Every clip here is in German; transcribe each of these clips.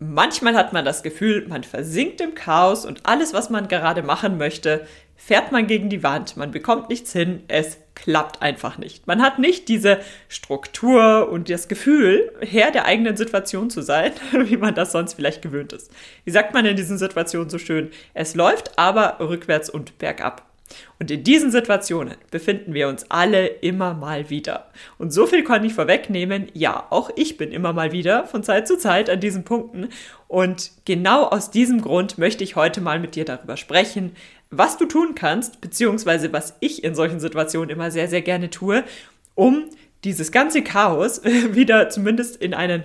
Manchmal hat man das Gefühl, man versinkt im Chaos und alles, was man gerade machen möchte, fährt man gegen die Wand, man bekommt nichts hin, es klappt einfach nicht. Man hat nicht diese Struktur und das Gefühl, Herr der eigenen Situation zu sein, wie man das sonst vielleicht gewöhnt ist. Wie sagt man in diesen Situationen so schön? Es läuft aber rückwärts und bergab. Und in diesen Situationen befinden wir uns alle immer mal wieder. Und so viel kann ich vorwegnehmen, ja, auch ich bin immer mal wieder von Zeit zu Zeit an diesen Punkten. Und genau aus diesem Grund möchte ich heute mal mit dir darüber sprechen, was du tun kannst, beziehungsweise was ich in solchen Situationen immer sehr, sehr gerne tue, um dieses ganze Chaos wieder zumindest in einen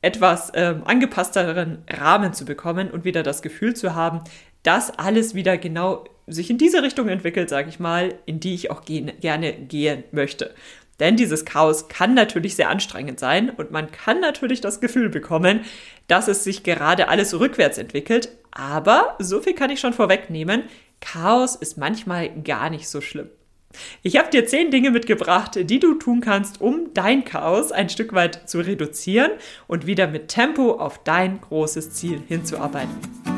etwas ähm, angepassteren Rahmen zu bekommen und wieder das Gefühl zu haben, dass alles wieder genau sich in diese Richtung entwickelt, sage ich mal, in die ich auch gehen, gerne gehen möchte. Denn dieses Chaos kann natürlich sehr anstrengend sein und man kann natürlich das Gefühl bekommen, dass es sich gerade alles rückwärts entwickelt. Aber so viel kann ich schon vorwegnehmen. Chaos ist manchmal gar nicht so schlimm. Ich habe dir zehn Dinge mitgebracht, die du tun kannst, um dein Chaos ein Stück weit zu reduzieren und wieder mit Tempo auf dein großes Ziel hinzuarbeiten.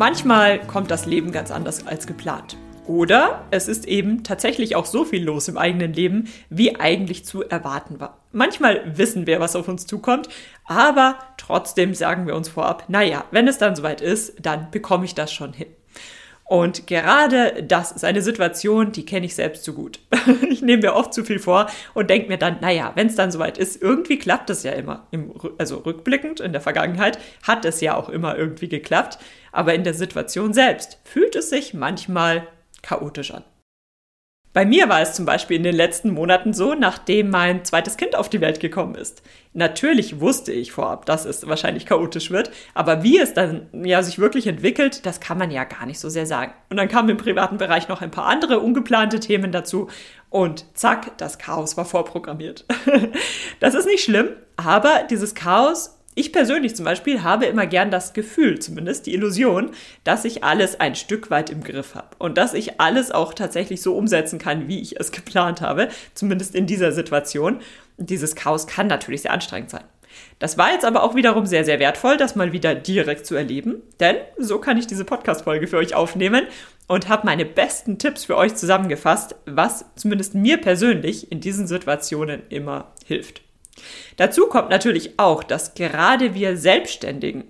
Manchmal kommt das Leben ganz anders als geplant. Oder es ist eben tatsächlich auch so viel los im eigenen Leben, wie eigentlich zu erwarten war. Manchmal wissen wir, was auf uns zukommt, aber trotzdem sagen wir uns vorab, naja, wenn es dann soweit ist, dann bekomme ich das schon hin. Und gerade das ist eine Situation, die kenne ich selbst zu gut. ich nehme mir oft zu viel vor und denke mir dann, naja, wenn es dann soweit ist, irgendwie klappt es ja immer. Im, also rückblickend in der Vergangenheit hat es ja auch immer irgendwie geklappt. Aber in der Situation selbst fühlt es sich manchmal chaotisch an. Bei mir war es zum Beispiel in den letzten Monaten so, nachdem mein zweites Kind auf die Welt gekommen ist. Natürlich wusste ich vorab, dass es wahrscheinlich chaotisch wird, aber wie es dann ja sich wirklich entwickelt, das kann man ja gar nicht so sehr sagen. Und dann kamen im privaten Bereich noch ein paar andere ungeplante Themen dazu und zack, das Chaos war vorprogrammiert. das ist nicht schlimm, aber dieses Chaos ich persönlich zum Beispiel habe immer gern das Gefühl, zumindest die Illusion, dass ich alles ein Stück weit im Griff habe und dass ich alles auch tatsächlich so umsetzen kann, wie ich es geplant habe, zumindest in dieser Situation. Dieses Chaos kann natürlich sehr anstrengend sein. Das war jetzt aber auch wiederum sehr, sehr wertvoll, das mal wieder direkt zu erleben, denn so kann ich diese Podcast-Folge für euch aufnehmen und habe meine besten Tipps für euch zusammengefasst, was zumindest mir persönlich in diesen Situationen immer hilft. Dazu kommt natürlich auch, dass gerade wir Selbstständigen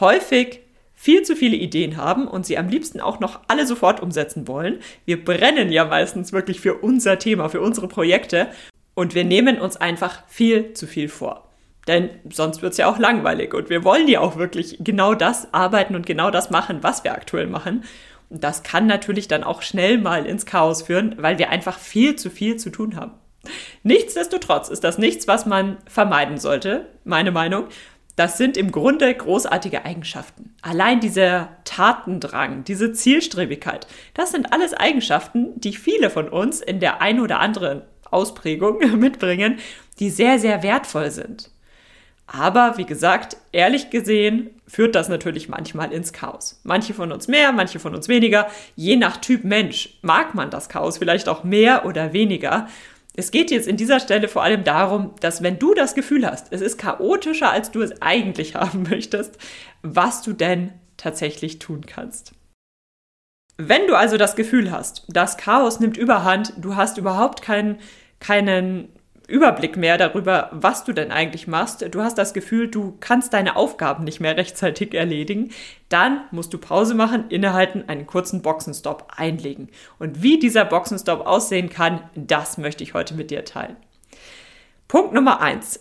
häufig viel zu viele Ideen haben und sie am liebsten auch noch alle sofort umsetzen wollen. Wir brennen ja meistens wirklich für unser Thema, für unsere Projekte und wir nehmen uns einfach viel zu viel vor. Denn sonst wird es ja auch langweilig und wir wollen ja auch wirklich genau das arbeiten und genau das machen, was wir aktuell machen. Und das kann natürlich dann auch schnell mal ins Chaos führen, weil wir einfach viel zu viel zu tun haben. Nichtsdestotrotz ist das nichts, was man vermeiden sollte, meine Meinung. Das sind im Grunde großartige Eigenschaften. Allein dieser Tatendrang, diese Zielstrebigkeit, das sind alles Eigenschaften, die viele von uns in der ein oder anderen Ausprägung mitbringen, die sehr, sehr wertvoll sind. Aber wie gesagt, ehrlich gesehen führt das natürlich manchmal ins Chaos. Manche von uns mehr, manche von uns weniger. Je nach Typ Mensch mag man das Chaos vielleicht auch mehr oder weniger. Es geht jetzt in dieser Stelle vor allem darum, dass wenn du das Gefühl hast, es ist chaotischer, als du es eigentlich haben möchtest, was du denn tatsächlich tun kannst. Wenn du also das Gefühl hast, das Chaos nimmt überhand, du hast überhaupt keinen, keinen Überblick mehr darüber, was du denn eigentlich machst, du hast das Gefühl, du kannst deine Aufgaben nicht mehr rechtzeitig erledigen, dann musst du Pause machen, innehalten, einen kurzen Boxenstopp einlegen. Und wie dieser Boxenstopp aussehen kann, das möchte ich heute mit dir teilen. Punkt Nummer eins.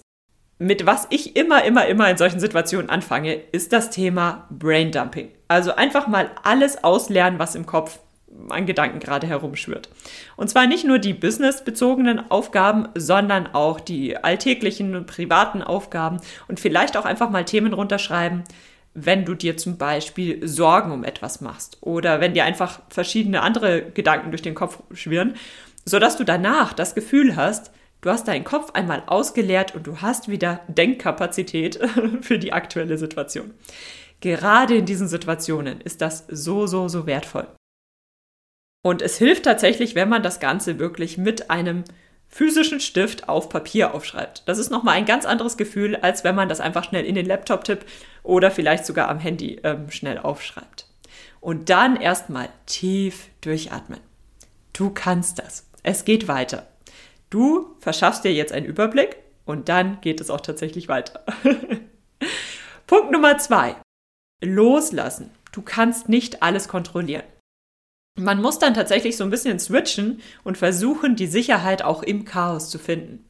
Mit was ich immer, immer, immer in solchen Situationen anfange, ist das Thema Braindumping. Also einfach mal alles auslernen, was im Kopf an Gedanken gerade herumschwirrt. Und zwar nicht nur die businessbezogenen Aufgaben, sondern auch die alltäglichen und privaten Aufgaben und vielleicht auch einfach mal Themen runterschreiben, wenn du dir zum Beispiel Sorgen um etwas machst oder wenn dir einfach verschiedene andere Gedanken durch den Kopf schwirren, sodass du danach das Gefühl hast, du hast deinen Kopf einmal ausgeleert und du hast wieder Denkkapazität für die aktuelle Situation. Gerade in diesen Situationen ist das so, so, so wertvoll. Und es hilft tatsächlich, wenn man das Ganze wirklich mit einem physischen Stift auf Papier aufschreibt. Das ist nochmal ein ganz anderes Gefühl, als wenn man das einfach schnell in den Laptop tippt oder vielleicht sogar am Handy ähm, schnell aufschreibt. Und dann erstmal tief durchatmen. Du kannst das. Es geht weiter. Du verschaffst dir jetzt einen Überblick und dann geht es auch tatsächlich weiter. Punkt Nummer zwei. Loslassen. Du kannst nicht alles kontrollieren. Man muss dann tatsächlich so ein bisschen switchen und versuchen, die Sicherheit auch im Chaos zu finden.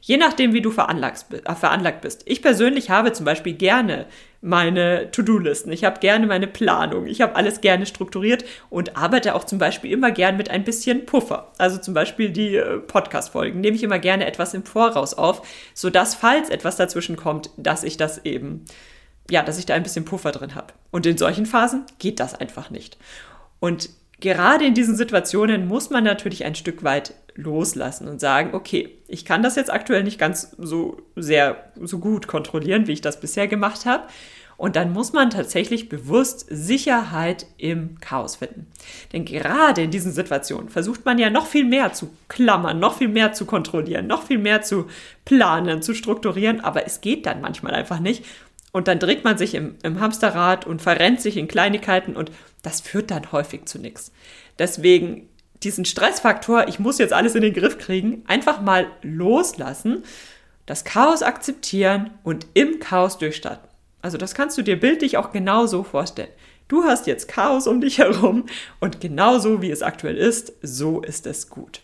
Je nachdem, wie du äh, veranlagt bist. Ich persönlich habe zum Beispiel gerne meine To-Do-Listen. Ich habe gerne meine Planung. Ich habe alles gerne strukturiert und arbeite auch zum Beispiel immer gern mit ein bisschen Puffer. Also zum Beispiel die äh, Podcast-Folgen nehme ich immer gerne etwas im Voraus auf, sodass, falls etwas dazwischen kommt, dass ich das eben, ja, dass ich da ein bisschen Puffer drin habe. Und in solchen Phasen geht das einfach nicht. Und gerade in diesen Situationen muss man natürlich ein Stück weit loslassen und sagen, okay, ich kann das jetzt aktuell nicht ganz so sehr, so gut kontrollieren, wie ich das bisher gemacht habe. Und dann muss man tatsächlich bewusst Sicherheit im Chaos finden. Denn gerade in diesen Situationen versucht man ja noch viel mehr zu klammern, noch viel mehr zu kontrollieren, noch viel mehr zu planen, zu strukturieren, aber es geht dann manchmal einfach nicht. Und dann dreht man sich im, im Hamsterrad und verrennt sich in Kleinigkeiten und das führt dann häufig zu nichts. Deswegen diesen Stressfaktor, ich muss jetzt alles in den Griff kriegen, einfach mal loslassen, das Chaos akzeptieren und im Chaos durchstarten. Also das kannst du dir bildlich auch genau so vorstellen. Du hast jetzt Chaos um dich herum und genauso wie es aktuell ist, so ist es gut.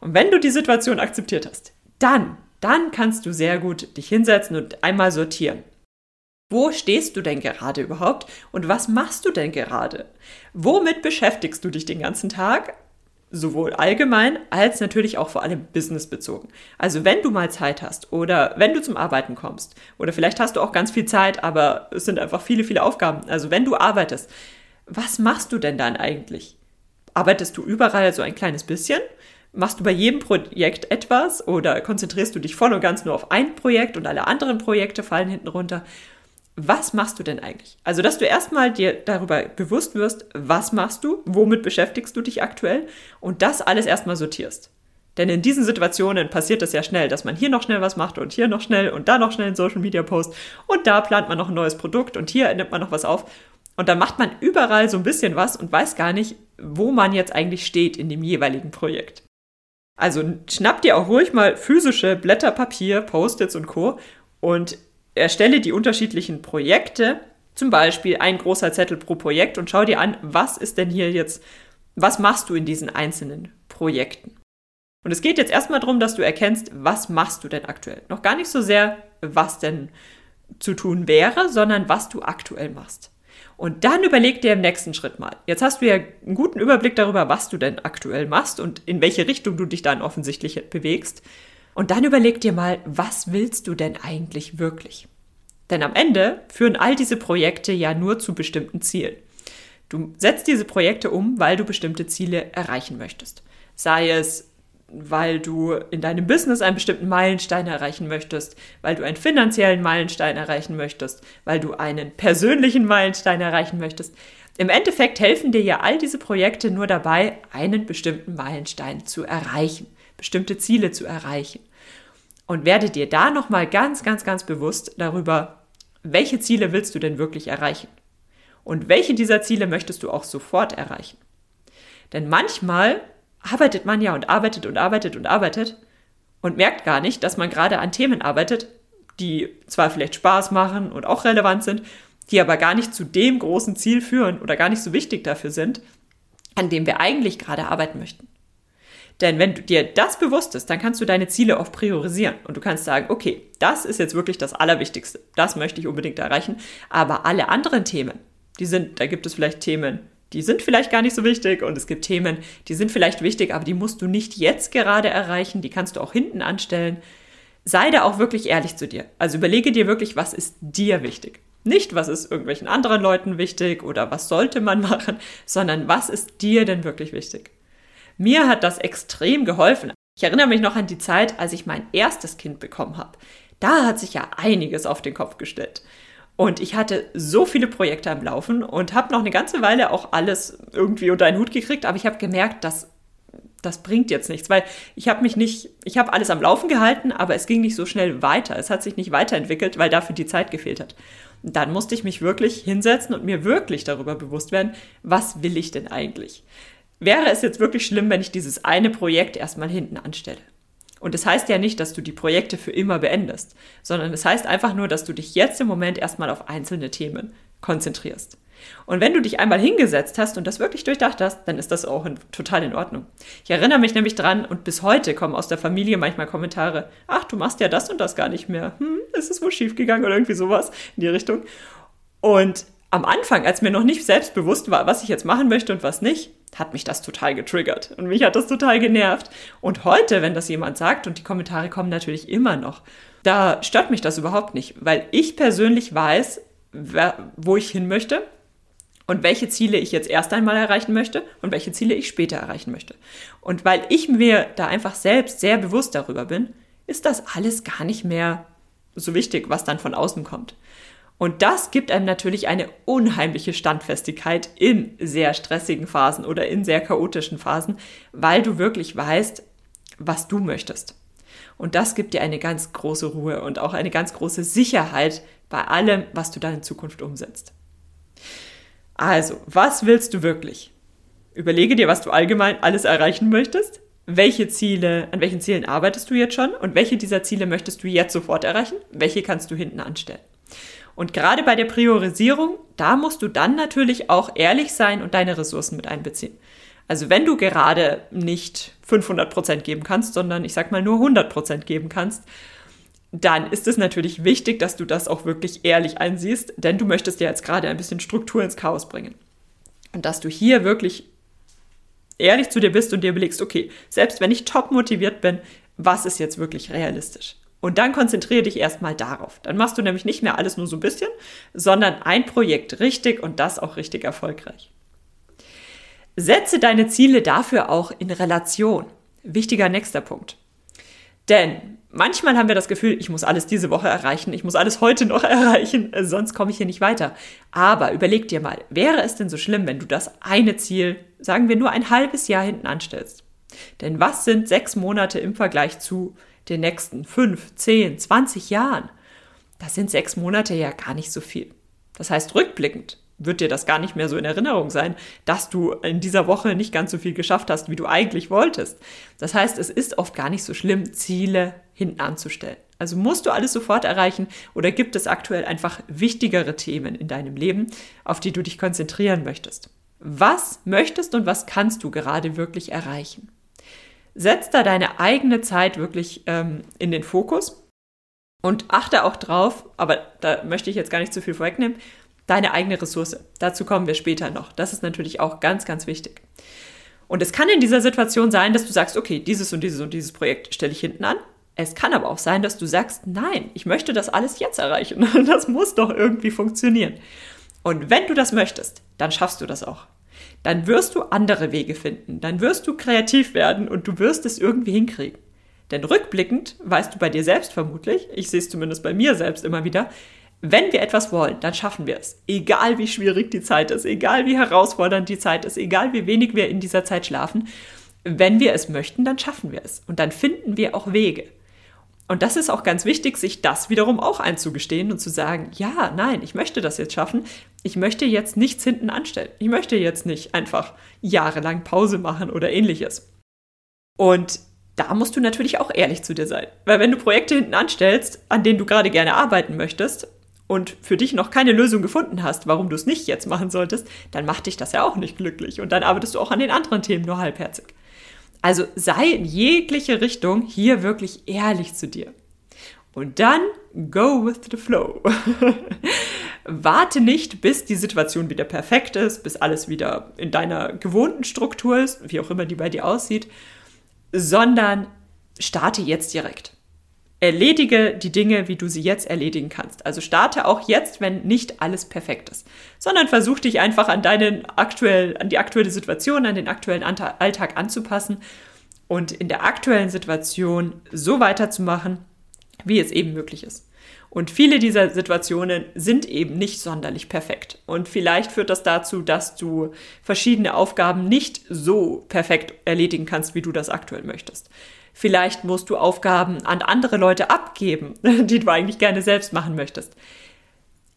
Und wenn du die Situation akzeptiert hast, dann, dann kannst du sehr gut dich hinsetzen und einmal sortieren. Wo stehst du denn gerade überhaupt und was machst du denn gerade? Womit beschäftigst du dich den ganzen Tag? Sowohl allgemein als natürlich auch vor allem businessbezogen. Also wenn du mal Zeit hast oder wenn du zum Arbeiten kommst oder vielleicht hast du auch ganz viel Zeit, aber es sind einfach viele, viele Aufgaben. Also wenn du arbeitest, was machst du denn dann eigentlich? Arbeitest du überall so ein kleines bisschen? Machst du bei jedem Projekt etwas oder konzentrierst du dich voll und ganz nur auf ein Projekt und alle anderen Projekte fallen hinten runter? Was machst du denn eigentlich? Also, dass du erstmal dir darüber bewusst wirst, was machst du, womit beschäftigst du dich aktuell und das alles erstmal sortierst. Denn in diesen Situationen passiert es ja schnell, dass man hier noch schnell was macht und hier noch schnell und da noch schnell einen Social Media Post und da plant man noch ein neues Produkt und hier nimmt man noch was auf. Und dann macht man überall so ein bisschen was und weiß gar nicht, wo man jetzt eigentlich steht in dem jeweiligen Projekt. Also schnapp dir auch ruhig mal physische Blätter Papier, Post-its und Co. und erstelle die unterschiedlichen Projekte, zum Beispiel ein großer Zettel pro Projekt und schau dir an, was ist denn hier jetzt, was machst du in diesen einzelnen Projekten. Und es geht jetzt erstmal darum, dass du erkennst, was machst du denn aktuell. Noch gar nicht so sehr, was denn zu tun wäre, sondern was du aktuell machst. Und dann überleg dir im nächsten Schritt mal. Jetzt hast du ja einen guten Überblick darüber, was du denn aktuell machst und in welche Richtung du dich dann offensichtlich bewegst. Und dann überleg dir mal, was willst du denn eigentlich wirklich? Denn am Ende führen all diese Projekte ja nur zu bestimmten Zielen. Du setzt diese Projekte um, weil du bestimmte Ziele erreichen möchtest. Sei es, weil du in deinem Business einen bestimmten Meilenstein erreichen möchtest, weil du einen finanziellen Meilenstein erreichen möchtest, weil du einen persönlichen Meilenstein erreichen möchtest. Im Endeffekt helfen dir ja all diese Projekte nur dabei, einen bestimmten Meilenstein zu erreichen bestimmte Ziele zu erreichen. Und werde dir da nochmal ganz, ganz, ganz bewusst darüber, welche Ziele willst du denn wirklich erreichen? Und welche dieser Ziele möchtest du auch sofort erreichen? Denn manchmal arbeitet man ja und arbeitet und arbeitet und arbeitet und merkt gar nicht, dass man gerade an Themen arbeitet, die zwar vielleicht Spaß machen und auch relevant sind, die aber gar nicht zu dem großen Ziel führen oder gar nicht so wichtig dafür sind, an dem wir eigentlich gerade arbeiten möchten. Denn wenn du dir das bewusst ist, dann kannst du deine Ziele auch priorisieren und du kannst sagen, okay, das ist jetzt wirklich das Allerwichtigste. Das möchte ich unbedingt erreichen. Aber alle anderen Themen, die sind, da gibt es vielleicht Themen, die sind vielleicht gar nicht so wichtig und es gibt Themen, die sind vielleicht wichtig, aber die musst du nicht jetzt gerade erreichen, die kannst du auch hinten anstellen. Sei da auch wirklich ehrlich zu dir. Also überlege dir wirklich, was ist dir wichtig. Nicht, was ist irgendwelchen anderen Leuten wichtig oder was sollte man machen, sondern was ist dir denn wirklich wichtig. Mir hat das extrem geholfen. Ich erinnere mich noch an die Zeit, als ich mein erstes Kind bekommen habe. Da hat sich ja einiges auf den Kopf gestellt. Und ich hatte so viele Projekte am Laufen und habe noch eine ganze Weile auch alles irgendwie unter einen Hut gekriegt, aber ich habe gemerkt, dass das bringt jetzt nichts, weil ich habe mich nicht, ich habe alles am Laufen gehalten, aber es ging nicht so schnell weiter. Es hat sich nicht weiterentwickelt, weil dafür die Zeit gefehlt hat. Und dann musste ich mich wirklich hinsetzen und mir wirklich darüber bewusst werden, was will ich denn eigentlich? Wäre es jetzt wirklich schlimm, wenn ich dieses eine Projekt erstmal hinten anstelle? Und das heißt ja nicht, dass du die Projekte für immer beendest, sondern es heißt einfach nur, dass du dich jetzt im Moment erstmal auf einzelne Themen konzentrierst. Und wenn du dich einmal hingesetzt hast und das wirklich durchdacht hast, dann ist das auch in, total in Ordnung. Ich erinnere mich nämlich dran und bis heute kommen aus der Familie manchmal Kommentare, ach, du machst ja das und das gar nicht mehr. Hm, ist es wohl schiefgegangen oder irgendwie sowas in die Richtung. Und am Anfang, als mir noch nicht selbstbewusst war, was ich jetzt machen möchte und was nicht, hat mich das total getriggert und mich hat das total genervt. Und heute, wenn das jemand sagt, und die Kommentare kommen natürlich immer noch, da stört mich das überhaupt nicht, weil ich persönlich weiß, wo ich hin möchte und welche Ziele ich jetzt erst einmal erreichen möchte und welche Ziele ich später erreichen möchte. Und weil ich mir da einfach selbst sehr bewusst darüber bin, ist das alles gar nicht mehr so wichtig, was dann von außen kommt. Und das gibt einem natürlich eine unheimliche Standfestigkeit in sehr stressigen Phasen oder in sehr chaotischen Phasen, weil du wirklich weißt, was du möchtest. Und das gibt dir eine ganz große Ruhe und auch eine ganz große Sicherheit bei allem, was du dann in Zukunft umsetzt. Also, was willst du wirklich? Überlege dir, was du allgemein alles erreichen möchtest. Welche Ziele, an welchen Zielen arbeitest du jetzt schon und welche dieser Ziele möchtest du jetzt sofort erreichen? Welche kannst du hinten anstellen? Und gerade bei der Priorisierung, da musst du dann natürlich auch ehrlich sein und deine Ressourcen mit einbeziehen. Also wenn du gerade nicht 500 Prozent geben kannst, sondern ich sag mal nur 100 Prozent geben kannst, dann ist es natürlich wichtig, dass du das auch wirklich ehrlich einsiehst, denn du möchtest ja jetzt gerade ein bisschen Struktur ins Chaos bringen. Und dass du hier wirklich ehrlich zu dir bist und dir überlegst, okay, selbst wenn ich top motiviert bin, was ist jetzt wirklich realistisch? Und dann konzentriere dich erstmal darauf. Dann machst du nämlich nicht mehr alles nur so ein bisschen, sondern ein Projekt richtig und das auch richtig erfolgreich. Setze deine Ziele dafür auch in Relation. Wichtiger nächster Punkt. Denn manchmal haben wir das Gefühl, ich muss alles diese Woche erreichen, ich muss alles heute noch erreichen, sonst komme ich hier nicht weiter. Aber überleg dir mal, wäre es denn so schlimm, wenn du das eine Ziel, sagen wir nur ein halbes Jahr hinten anstellst? Denn was sind sechs Monate im Vergleich zu den nächsten fünf, zehn, zwanzig Jahren, das sind sechs Monate ja gar nicht so viel. Das heißt, rückblickend wird dir das gar nicht mehr so in Erinnerung sein, dass du in dieser Woche nicht ganz so viel geschafft hast, wie du eigentlich wolltest. Das heißt, es ist oft gar nicht so schlimm, Ziele hinten anzustellen. Also musst du alles sofort erreichen oder gibt es aktuell einfach wichtigere Themen in deinem Leben, auf die du dich konzentrieren möchtest? Was möchtest und was kannst du gerade wirklich erreichen? Setz da deine eigene Zeit wirklich ähm, in den Fokus und achte auch drauf, aber da möchte ich jetzt gar nicht zu viel vorwegnehmen, deine eigene Ressource. Dazu kommen wir später noch. Das ist natürlich auch ganz, ganz wichtig. Und es kann in dieser Situation sein, dass du sagst, okay, dieses und dieses und dieses Projekt stelle ich hinten an. Es kann aber auch sein, dass du sagst, nein, ich möchte das alles jetzt erreichen. Das muss doch irgendwie funktionieren. Und wenn du das möchtest, dann schaffst du das auch dann wirst du andere Wege finden, dann wirst du kreativ werden und du wirst es irgendwie hinkriegen. Denn rückblickend weißt du bei dir selbst vermutlich, ich sehe es zumindest bei mir selbst immer wieder, wenn wir etwas wollen, dann schaffen wir es. Egal wie schwierig die Zeit ist, egal wie herausfordernd die Zeit ist, egal wie wenig wir in dieser Zeit schlafen, wenn wir es möchten, dann schaffen wir es. Und dann finden wir auch Wege. Und das ist auch ganz wichtig, sich das wiederum auch einzugestehen und zu sagen, ja, nein, ich möchte das jetzt schaffen. Ich möchte jetzt nichts hinten anstellen. Ich möchte jetzt nicht einfach jahrelang Pause machen oder ähnliches. Und da musst du natürlich auch ehrlich zu dir sein. Weil wenn du Projekte hinten anstellst, an denen du gerade gerne arbeiten möchtest und für dich noch keine Lösung gefunden hast, warum du es nicht jetzt machen solltest, dann macht dich das ja auch nicht glücklich. Und dann arbeitest du auch an den anderen Themen nur halbherzig. Also sei in jegliche Richtung hier wirklich ehrlich zu dir. Und dann go with the flow. warte nicht, bis die Situation wieder perfekt ist, bis alles wieder in deiner gewohnten Struktur ist, wie auch immer die bei dir aussieht, sondern starte jetzt direkt. Erledige die Dinge, wie du sie jetzt erledigen kannst. Also starte auch jetzt, wenn nicht alles perfekt ist, sondern versuch dich einfach an deinen aktuell, an die aktuelle Situation, an den aktuellen Alltag anzupassen und in der aktuellen Situation so weiterzumachen, wie es eben möglich ist. Und viele dieser Situationen sind eben nicht sonderlich perfekt. Und vielleicht führt das dazu, dass du verschiedene Aufgaben nicht so perfekt erledigen kannst, wie du das aktuell möchtest. Vielleicht musst du Aufgaben an andere Leute abgeben, die du eigentlich gerne selbst machen möchtest.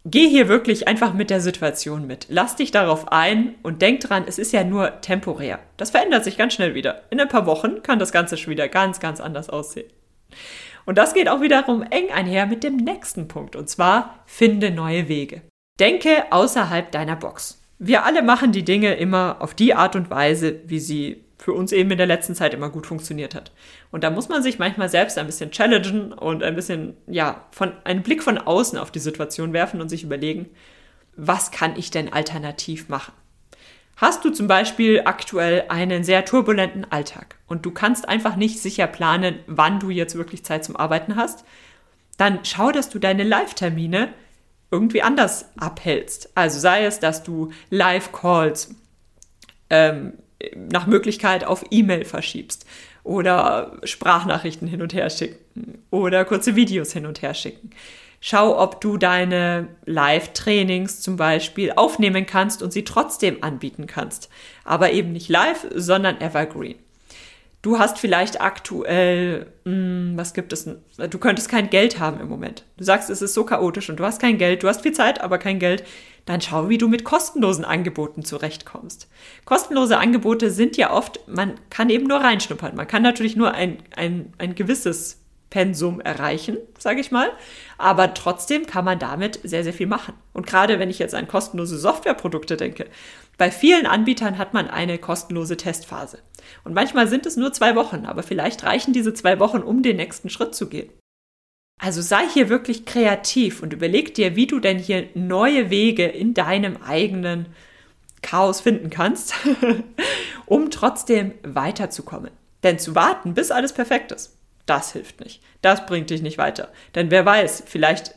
Geh hier wirklich einfach mit der Situation mit. Lass dich darauf ein und denk dran, es ist ja nur temporär. Das verändert sich ganz schnell wieder. In ein paar Wochen kann das Ganze schon wieder ganz, ganz anders aussehen. Und das geht auch wiederum eng einher mit dem nächsten Punkt, und zwar finde neue Wege. Denke außerhalb deiner Box. Wir alle machen die Dinge immer auf die Art und Weise, wie sie für uns eben in der letzten Zeit immer gut funktioniert hat. Und da muss man sich manchmal selbst ein bisschen challengen und ein bisschen, ja, von, einen Blick von außen auf die Situation werfen und sich überlegen, was kann ich denn alternativ machen? Hast du zum Beispiel aktuell einen sehr turbulenten Alltag und du kannst einfach nicht sicher planen, wann du jetzt wirklich Zeit zum Arbeiten hast, dann schau, dass du deine Live-Termine irgendwie anders abhältst. Also sei es, dass du Live-Calls ähm, nach Möglichkeit auf E-Mail verschiebst oder Sprachnachrichten hin und her schicken oder kurze Videos hin und her schicken. Schau, ob du deine Live-Trainings zum Beispiel aufnehmen kannst und sie trotzdem anbieten kannst. Aber eben nicht live, sondern evergreen. Du hast vielleicht aktuell, mh, hm, was gibt es? Du könntest kein Geld haben im Moment. Du sagst, es ist so chaotisch und du hast kein Geld, du hast viel Zeit, aber kein Geld. Dann schau, wie du mit kostenlosen Angeboten zurechtkommst. Kostenlose Angebote sind ja oft, man kann eben nur reinschnuppern. Man kann natürlich nur ein, ein, ein gewisses Pensum erreichen, sage ich mal. Aber trotzdem kann man damit sehr, sehr viel machen. Und gerade wenn ich jetzt an kostenlose Softwareprodukte denke, bei vielen Anbietern hat man eine kostenlose Testphase. Und manchmal sind es nur zwei Wochen, aber vielleicht reichen diese zwei Wochen, um den nächsten Schritt zu gehen. Also sei hier wirklich kreativ und überleg dir, wie du denn hier neue Wege in deinem eigenen Chaos finden kannst, um trotzdem weiterzukommen. Denn zu warten, bis alles perfekt ist, das hilft nicht. Das bringt dich nicht weiter. Denn wer weiß, vielleicht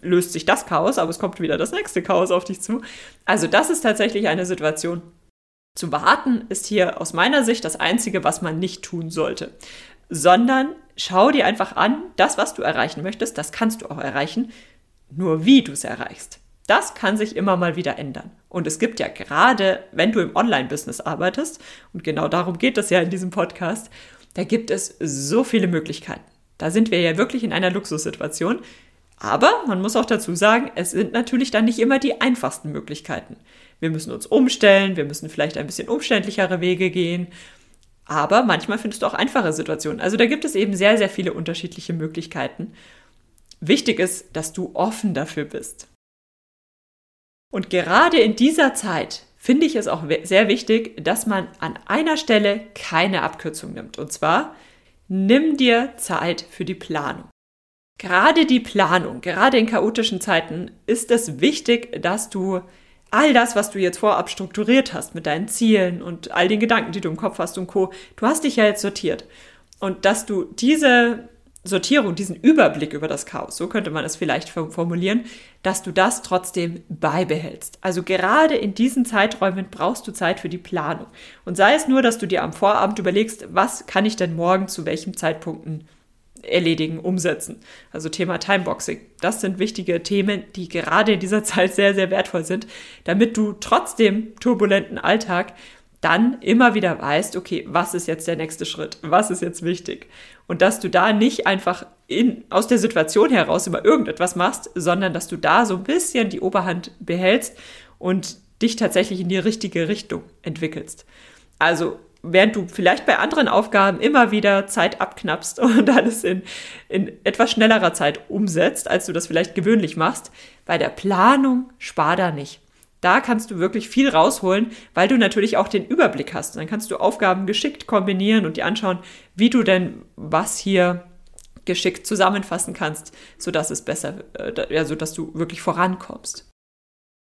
löst sich das Chaos, aber es kommt wieder das nächste Chaos auf dich zu. Also das ist tatsächlich eine Situation. Zu warten ist hier aus meiner Sicht das Einzige, was man nicht tun sollte. Sondern schau dir einfach an, das, was du erreichen möchtest, das kannst du auch erreichen. Nur wie du es erreichst. Das kann sich immer mal wieder ändern. Und es gibt ja gerade, wenn du im Online-Business arbeitest, und genau darum geht es ja in diesem Podcast, da gibt es so viele Möglichkeiten. Da sind wir ja wirklich in einer Luxussituation. Aber man muss auch dazu sagen, es sind natürlich dann nicht immer die einfachsten Möglichkeiten. Wir müssen uns umstellen, wir müssen vielleicht ein bisschen umständlichere Wege gehen. Aber manchmal findest du auch einfache Situationen. Also da gibt es eben sehr, sehr viele unterschiedliche Möglichkeiten. Wichtig ist, dass du offen dafür bist. Und gerade in dieser Zeit finde ich es auch sehr wichtig, dass man an einer Stelle keine Abkürzung nimmt. Und zwar, nimm dir Zeit für die Planung. Gerade die Planung, gerade in chaotischen Zeiten ist es wichtig, dass du all das, was du jetzt vorab strukturiert hast mit deinen Zielen und all den Gedanken, die du im Kopf hast und Co., du hast dich ja jetzt sortiert. Und dass du diese Sortierung, diesen Überblick über das Chaos, so könnte man es vielleicht formulieren, dass du das trotzdem beibehältst. Also gerade in diesen Zeiträumen brauchst du Zeit für die Planung. Und sei es nur, dass du dir am Vorabend überlegst, was kann ich denn morgen zu welchem Zeitpunkten erledigen, umsetzen. Also Thema Timeboxing. Das sind wichtige Themen, die gerade in dieser Zeit sehr, sehr wertvoll sind, damit du trotz dem turbulenten Alltag dann immer wieder weißt, okay, was ist jetzt der nächste Schritt? Was ist jetzt wichtig? Und dass du da nicht einfach in, aus der Situation heraus immer irgendetwas machst, sondern dass du da so ein bisschen die Oberhand behältst und dich tatsächlich in die richtige Richtung entwickelst. Also während du vielleicht bei anderen Aufgaben immer wieder Zeit abknappst und alles in, in etwas schnellerer Zeit umsetzt, als du das vielleicht gewöhnlich machst, bei der Planung spar da nicht. Da kannst du wirklich viel rausholen, weil du natürlich auch den Überblick hast. Dann kannst du Aufgaben geschickt kombinieren und dir anschauen, wie du denn was hier geschickt zusammenfassen kannst, sodass es besser, äh, ja, sodass du wirklich vorankommst.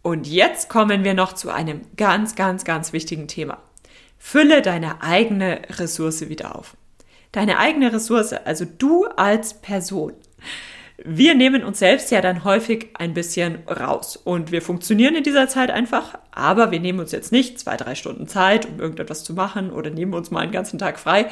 Und jetzt kommen wir noch zu einem ganz, ganz, ganz wichtigen Thema. Fülle deine eigene Ressource wieder auf. Deine eigene Ressource, also du als Person. Wir nehmen uns selbst ja dann häufig ein bisschen raus und wir funktionieren in dieser Zeit einfach, aber wir nehmen uns jetzt nicht zwei, drei Stunden Zeit, um irgendetwas zu machen oder nehmen uns mal einen ganzen Tag frei.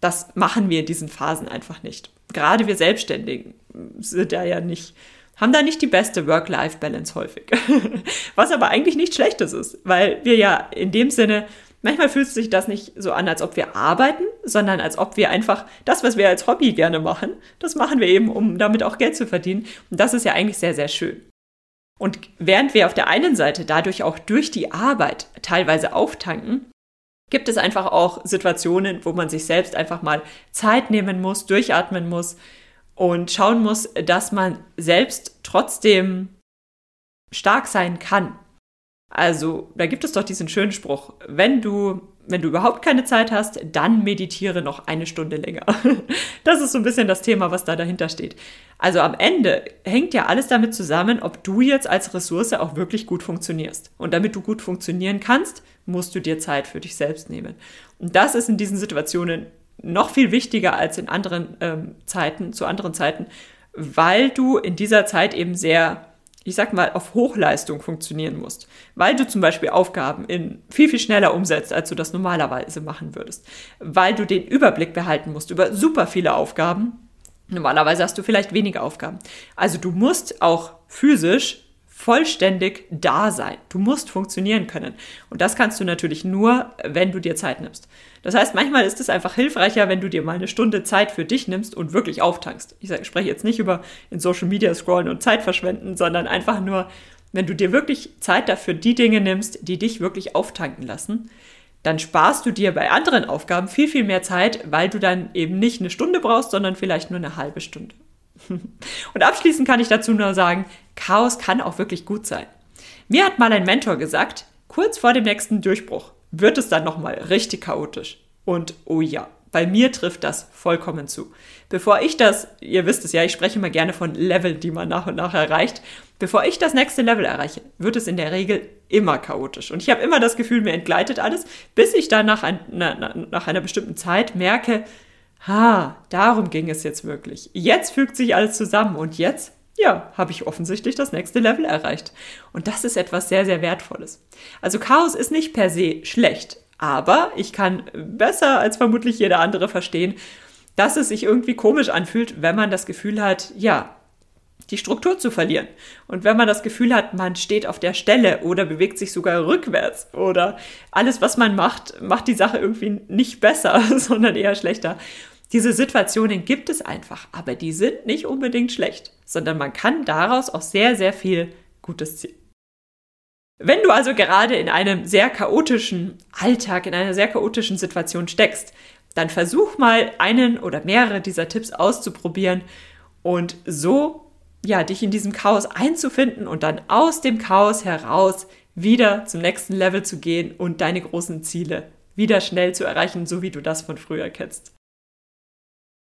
Das machen wir in diesen Phasen einfach nicht. Gerade wir Selbstständigen sind da ja nicht haben da nicht die beste Work-Life-Balance häufig. Was aber eigentlich nicht schlechtes ist, weil wir ja in dem Sinne, manchmal fühlt sich das nicht so an, als ob wir arbeiten, sondern als ob wir einfach das, was wir als Hobby gerne machen, das machen wir eben, um damit auch Geld zu verdienen. Und das ist ja eigentlich sehr, sehr schön. Und während wir auf der einen Seite dadurch auch durch die Arbeit teilweise auftanken, gibt es einfach auch Situationen, wo man sich selbst einfach mal Zeit nehmen muss, durchatmen muss, und schauen muss, dass man selbst trotzdem stark sein kann. Also, da gibt es doch diesen schönen Spruch, wenn du wenn du überhaupt keine Zeit hast, dann meditiere noch eine Stunde länger. Das ist so ein bisschen das Thema, was da dahinter steht. Also am Ende hängt ja alles damit zusammen, ob du jetzt als Ressource auch wirklich gut funktionierst. Und damit du gut funktionieren kannst, musst du dir Zeit für dich selbst nehmen. Und das ist in diesen Situationen noch viel wichtiger als in anderen ähm, Zeiten, zu anderen Zeiten, weil du in dieser Zeit eben sehr, ich sag mal, auf Hochleistung funktionieren musst. Weil du zum Beispiel Aufgaben in viel, viel schneller umsetzt, als du das normalerweise machen würdest. Weil du den Überblick behalten musst über super viele Aufgaben. Normalerweise hast du vielleicht weniger Aufgaben. Also du musst auch physisch vollständig da sein. Du musst funktionieren können. Und das kannst du natürlich nur, wenn du dir Zeit nimmst. Das heißt, manchmal ist es einfach hilfreicher, wenn du dir mal eine Stunde Zeit für dich nimmst und wirklich auftankst. Ich, spreche jetzt nicht über in Social Media scrollen und Zeit verschwenden, sondern einfach nur, wenn du dir wirklich Zeit dafür die Dinge nimmst, die dich wirklich auftanken lassen, dann sparst du dir bei anderen Aufgaben viel, viel mehr Zeit, weil du dann eben nicht eine Stunde brauchst, sondern vielleicht nur eine halbe Stunde. Und abschließend kann ich dazu nur sagen, Chaos kann auch wirklich gut sein. Mir hat mal ein Mentor gesagt, kurz vor dem nächsten Durchbruch wird es dann nochmal richtig chaotisch. Und oh ja, bei mir trifft das vollkommen zu. Bevor ich das, ihr wisst es ja, ich spreche immer gerne von Leveln, die man nach und nach erreicht. Bevor ich das nächste Level erreiche, wird es in der Regel immer chaotisch. Und ich habe immer das Gefühl, mir entgleitet alles, bis ich dann nach, ein, na, nach einer bestimmten Zeit merke, ha, darum ging es jetzt wirklich. Jetzt fügt sich alles zusammen und jetzt, ja, habe ich offensichtlich das nächste Level erreicht. Und das ist etwas sehr, sehr Wertvolles. Also Chaos ist nicht per se schlecht, aber ich kann besser als vermutlich jeder andere verstehen, dass es sich irgendwie komisch anfühlt, wenn man das Gefühl hat, ja, die Struktur zu verlieren. Und wenn man das Gefühl hat, man steht auf der Stelle oder bewegt sich sogar rückwärts oder alles, was man macht, macht die Sache irgendwie nicht besser, sondern eher schlechter. Diese Situationen gibt es einfach, aber die sind nicht unbedingt schlecht, sondern man kann daraus auch sehr, sehr viel Gutes ziehen. Wenn du also gerade in einem sehr chaotischen Alltag, in einer sehr chaotischen Situation steckst, dann versuch mal einen oder mehrere dieser Tipps auszuprobieren und so ja, dich in diesem Chaos einzufinden und dann aus dem Chaos heraus wieder zum nächsten Level zu gehen und deine großen Ziele wieder schnell zu erreichen, so wie du das von früher kennst.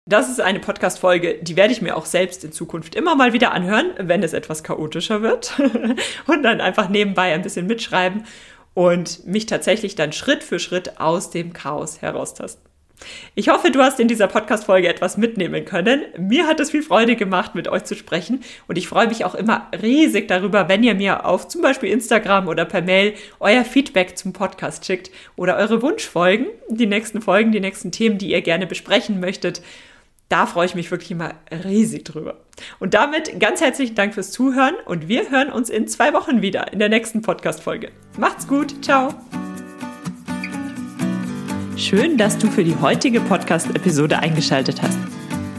Das ist eine Podcast-Folge, die werde ich mir auch selbst in Zukunft immer mal wieder anhören, wenn es etwas chaotischer wird. und dann einfach nebenbei ein bisschen mitschreiben und mich tatsächlich dann Schritt für Schritt aus dem Chaos heraustasten. Ich hoffe, du hast in dieser Podcast-Folge etwas mitnehmen können. Mir hat es viel Freude gemacht, mit euch zu sprechen. Und ich freue mich auch immer riesig darüber, wenn ihr mir auf zum Beispiel Instagram oder per Mail euer Feedback zum Podcast schickt oder eure Wunschfolgen, die nächsten Folgen, die nächsten Themen, die ihr gerne besprechen möchtet. Da freue ich mich wirklich immer riesig drüber. Und damit ganz herzlichen Dank fürs Zuhören und wir hören uns in zwei Wochen wieder in der nächsten Podcast-Folge. Macht's gut, ciao! Schön, dass du für die heutige Podcast-Episode eingeschaltet hast.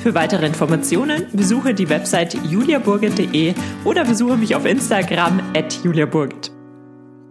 Für weitere Informationen besuche die Website juliaburgit.de oder besuche mich auf Instagram at juliaburgit.